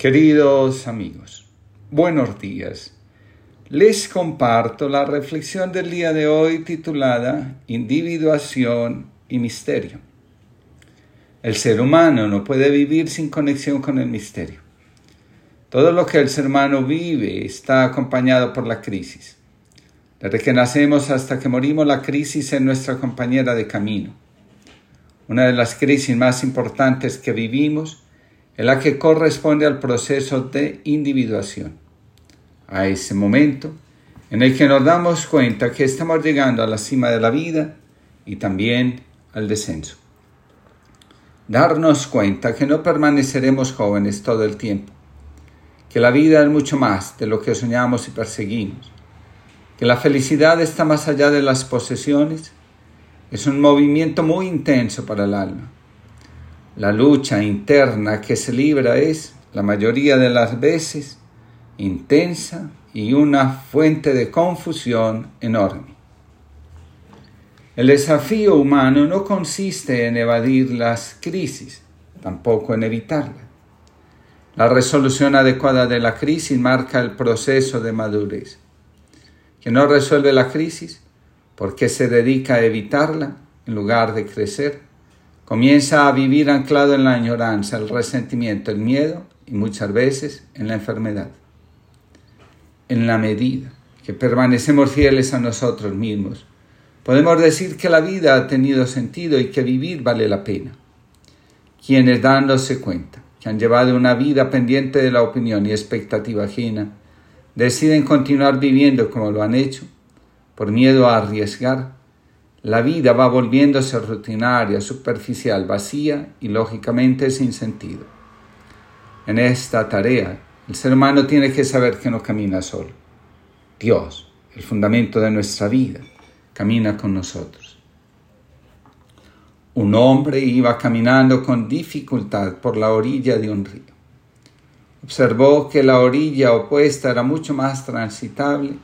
Queridos amigos, buenos días. Les comparto la reflexión del día de hoy titulada Individuación y Misterio. El ser humano no puede vivir sin conexión con el misterio. Todo lo que el ser humano vive está acompañado por la crisis. Desde que nacemos hasta que morimos, la crisis es nuestra compañera de camino. Una de las crisis más importantes que vivimos es la que corresponde al proceso de individuación. A ese momento en el que nos damos cuenta que estamos llegando a la cima de la vida y también al descenso. Darnos cuenta que no permaneceremos jóvenes todo el tiempo, que la vida es mucho más de lo que soñamos y perseguimos, que la felicidad está más allá de las posesiones, es un movimiento muy intenso para el alma la lucha interna que se libra es, la mayoría de las veces, intensa y una fuente de confusión enorme. El desafío humano no consiste en evadir las crisis, tampoco en evitarlas. La resolución adecuada de la crisis marca el proceso de madurez. Quien no resuelve la crisis porque se dedica a evitarla en lugar de crecer, Comienza a vivir anclado en la añoranza, el resentimiento, el miedo y muchas veces en la enfermedad. En la medida que permanecemos fieles a nosotros mismos, podemos decir que la vida ha tenido sentido y que vivir vale la pena. Quienes dándose cuenta que han llevado una vida pendiente de la opinión y expectativa ajena, deciden continuar viviendo como lo han hecho, por miedo a arriesgar, la vida va volviéndose rutinaria, superficial, vacía y lógicamente sin sentido. En esta tarea, el ser humano tiene que saber que no camina solo. Dios, el fundamento de nuestra vida, camina con nosotros. Un hombre iba caminando con dificultad por la orilla de un río. Observó que la orilla opuesta era mucho más transitable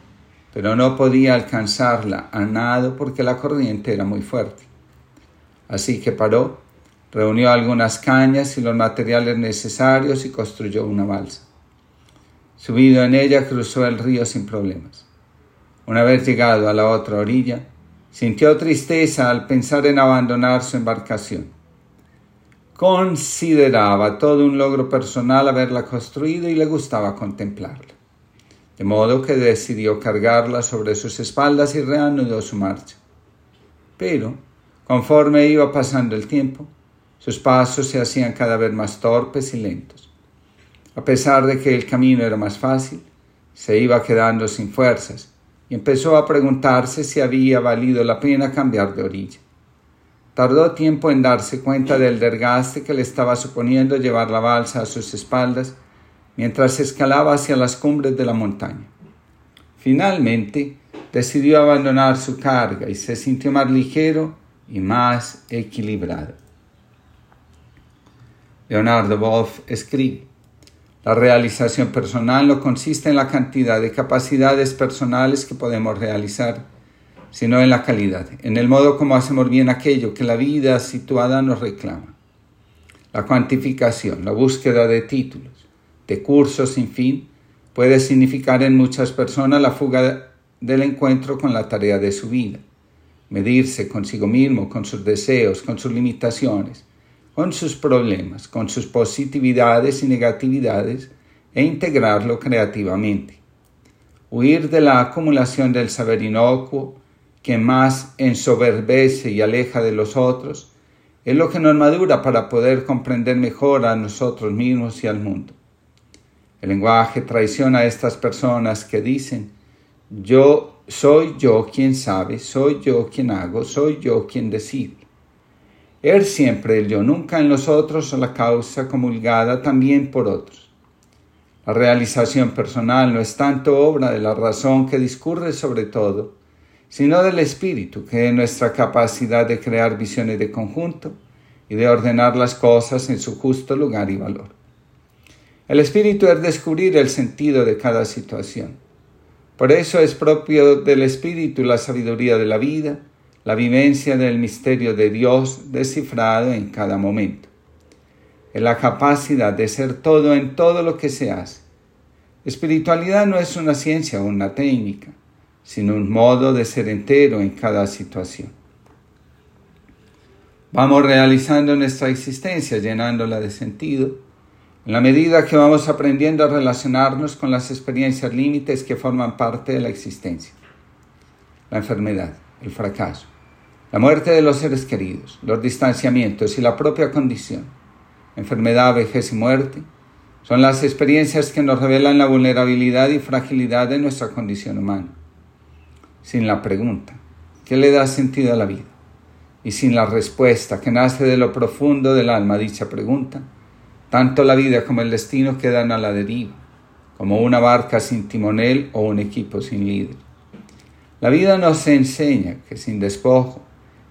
pero no podía alcanzarla a nado porque la corriente era muy fuerte. Así que paró, reunió algunas cañas y los materiales necesarios y construyó una balsa. Subido en ella cruzó el río sin problemas. Una vez llegado a la otra orilla, sintió tristeza al pensar en abandonar su embarcación. Consideraba todo un logro personal haberla construido y le gustaba contemplarla de modo que decidió cargarla sobre sus espaldas y reanudó su marcha. Pero, conforme iba pasando el tiempo, sus pasos se hacían cada vez más torpes y lentos. A pesar de que el camino era más fácil, se iba quedando sin fuerzas y empezó a preguntarse si había valido la pena cambiar de orilla. Tardó tiempo en darse cuenta del desgaste que le estaba suponiendo llevar la balsa a sus espaldas mientras escalaba hacia las cumbres de la montaña. Finalmente, decidió abandonar su carga y se sintió más ligero y más equilibrado. Leonardo Wolf escribe, la realización personal no consiste en la cantidad de capacidades personales que podemos realizar, sino en la calidad, en el modo como hacemos bien aquello que la vida situada nos reclama. La cuantificación, la búsqueda de títulos, de cursos sin fin puede significar en muchas personas la fuga del encuentro con la tarea de su vida, medirse consigo mismo, con sus deseos, con sus limitaciones, con sus problemas, con sus positividades y negatividades e integrarlo creativamente. Huir de la acumulación del saber inocuo que más ensoberbece y aleja de los otros es lo que nos madura para poder comprender mejor a nosotros mismos y al mundo. El lenguaje traiciona a estas personas que dicen, yo soy yo quien sabe, soy yo quien hago, soy yo quien decide. Er siempre el yo, nunca en los otros o la causa comulgada también por otros. La realización personal no es tanto obra de la razón que discurre sobre todo, sino del espíritu, que es nuestra capacidad de crear visiones de conjunto y de ordenar las cosas en su justo lugar y valor. El espíritu es descubrir el sentido de cada situación. Por eso es propio del espíritu la sabiduría de la vida, la vivencia del misterio de Dios descifrado en cada momento. es la capacidad de ser todo en todo lo que se hace. Espiritualidad no es una ciencia o una técnica, sino un modo de ser entero en cada situación. Vamos realizando nuestra existencia, llenándola de sentido, en la medida que vamos aprendiendo a relacionarnos con las experiencias límites que forman parte de la existencia. La enfermedad, el fracaso, la muerte de los seres queridos, los distanciamientos y la propia condición, enfermedad, vejez y muerte, son las experiencias que nos revelan la vulnerabilidad y fragilidad de nuestra condición humana. Sin la pregunta, ¿qué le da sentido a la vida? Y sin la respuesta que nace de lo profundo del alma a dicha pregunta, tanto la vida como el destino quedan a la deriva, como una barca sin timonel o un equipo sin líder. La vida nos enseña que sin despojo,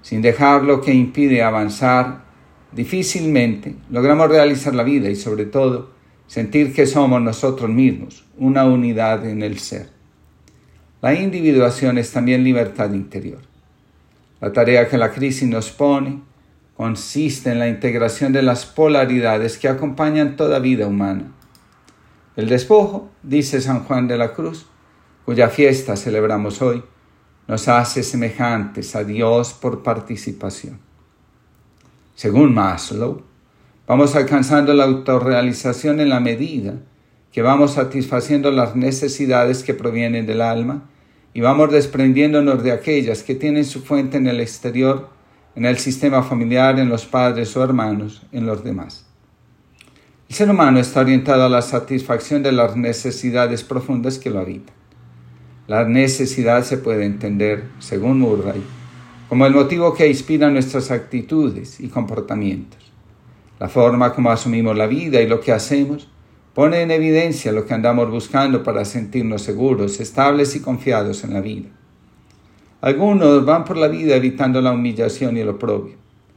sin dejar lo que impide avanzar, difícilmente logramos realizar la vida y sobre todo sentir que somos nosotros mismos, una unidad en el ser. La individuación es también libertad interior. La tarea que la crisis nos pone consiste en la integración de las polaridades que acompañan toda vida humana. El despojo, dice San Juan de la Cruz, cuya fiesta celebramos hoy, nos hace semejantes a Dios por participación. Según Maslow, vamos alcanzando la autorrealización en la medida que vamos satisfaciendo las necesidades que provienen del alma y vamos desprendiéndonos de aquellas que tienen su fuente en el exterior, en el sistema familiar, en los padres o hermanos, en los demás. El ser humano está orientado a la satisfacción de las necesidades profundas que lo habitan. La necesidad se puede entender, según Murray, como el motivo que inspira nuestras actitudes y comportamientos. La forma como asumimos la vida y lo que hacemos pone en evidencia lo que andamos buscando para sentirnos seguros, estables y confiados en la vida. Algunos van por la vida evitando la humillación y el oprobio.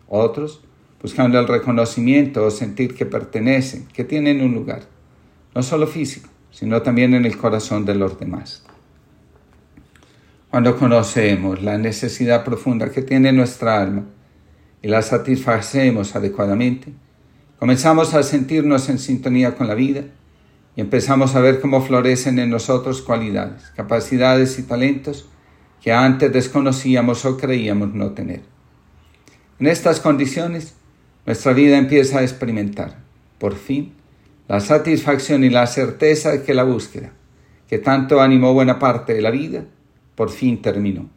Otros buscando el reconocimiento o sentir que pertenecen, que tienen un lugar, no solo físico, sino también en el corazón de los demás. Cuando conocemos la necesidad profunda que tiene nuestra alma y la satisfacemos adecuadamente, comenzamos a sentirnos en sintonía con la vida y empezamos a ver cómo florecen en nosotros cualidades, capacidades y talentos que antes desconocíamos o creíamos no tener. En estas condiciones, nuestra vida empieza a experimentar, por fin, la satisfacción y la certeza de que la búsqueda, que tanto animó buena parte de la vida, por fin terminó.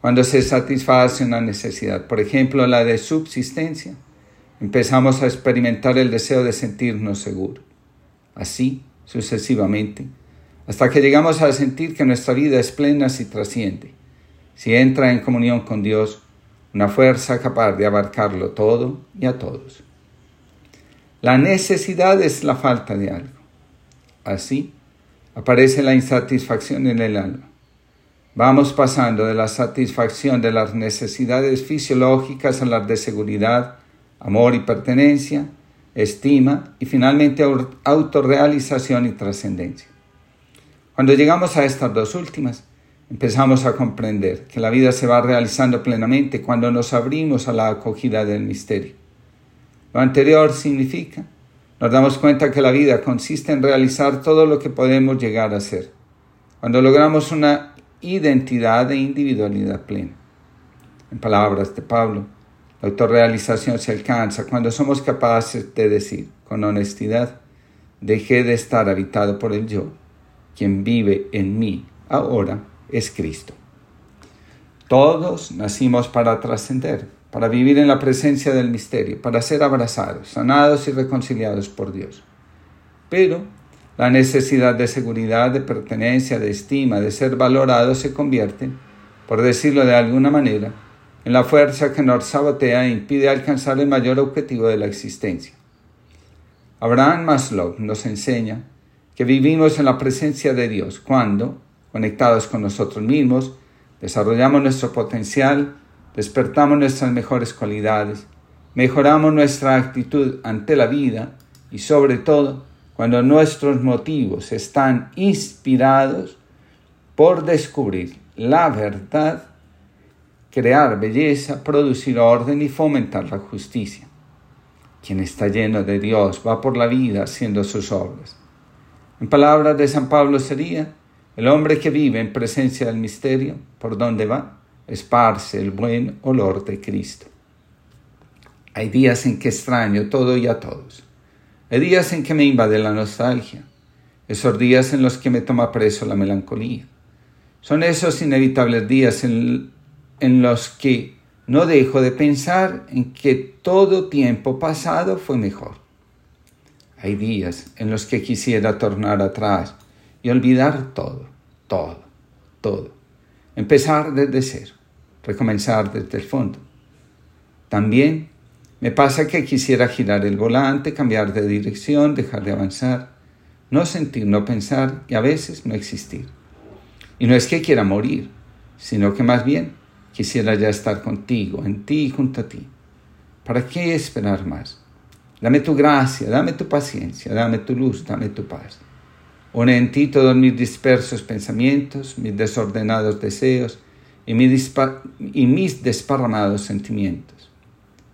Cuando se satisface una necesidad, por ejemplo la de subsistencia, empezamos a experimentar el deseo de sentirnos seguros. Así, sucesivamente, hasta que llegamos a sentir que nuestra vida es plena si trasciende, si entra en comunión con Dios, una fuerza capaz de abarcarlo todo y a todos. La necesidad es la falta de algo. Así aparece la insatisfacción en el alma. Vamos pasando de la satisfacción de las necesidades fisiológicas a las de seguridad, amor y pertenencia, estima y finalmente autorrealización y trascendencia. Cuando llegamos a estas dos últimas, empezamos a comprender que la vida se va realizando plenamente cuando nos abrimos a la acogida del misterio. Lo anterior significa, nos damos cuenta que la vida consiste en realizar todo lo que podemos llegar a ser. Cuando logramos una identidad e individualidad plena. En palabras de Pablo, la autorrealización se alcanza cuando somos capaces de decir con honestidad, dejé de estar habitado por el yo, quien vive en mí ahora es Cristo. Todos nacimos para trascender, para vivir en la presencia del misterio, para ser abrazados, sanados y reconciliados por Dios. Pero la necesidad de seguridad, de pertenencia, de estima, de ser valorado se convierte, por decirlo de alguna manera, en la fuerza que nos sabotea e impide alcanzar el mayor objetivo de la existencia. Abraham Maslow nos enseña que vivimos en la presencia de Dios cuando, conectados con nosotros mismos, desarrollamos nuestro potencial, despertamos nuestras mejores cualidades, mejoramos nuestra actitud ante la vida y sobre todo cuando nuestros motivos están inspirados por descubrir la verdad, crear belleza, producir orden y fomentar la justicia. Quien está lleno de Dios va por la vida haciendo sus obras. En palabras de San Pablo sería, el hombre que vive en presencia del misterio, por donde va, esparce el buen olor de Cristo. Hay días en que extraño todo y a todos. Hay días en que me invade la nostalgia. Esos días en los que me toma preso la melancolía. Son esos inevitables días en, en los que no dejo de pensar en que todo tiempo pasado fue mejor. Hay días en los que quisiera tornar atrás y olvidar todo, todo, todo. Empezar desde cero, recomenzar desde el fondo. También me pasa que quisiera girar el volante, cambiar de dirección, dejar de avanzar, no sentir, no pensar y a veces no existir. Y no es que quiera morir, sino que más bien quisiera ya estar contigo, en ti y junto a ti. ¿Para qué esperar más? Dame tu gracia, dame tu paciencia, dame tu luz, dame tu paz. Une en ti todos mis dispersos pensamientos, mis desordenados deseos y, y mis desparramados sentimientos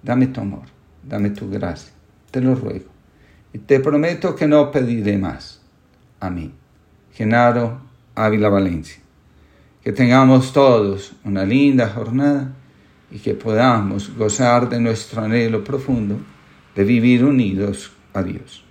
dame tu amor, dame tu gracia, te lo ruego. Y te prometo que no pediré más. Amén. Genaro Ávila Valencia. Que tengamos todos una linda jornada y que podamos gozar de nuestro anhelo profundo de vivir unidos a Dios.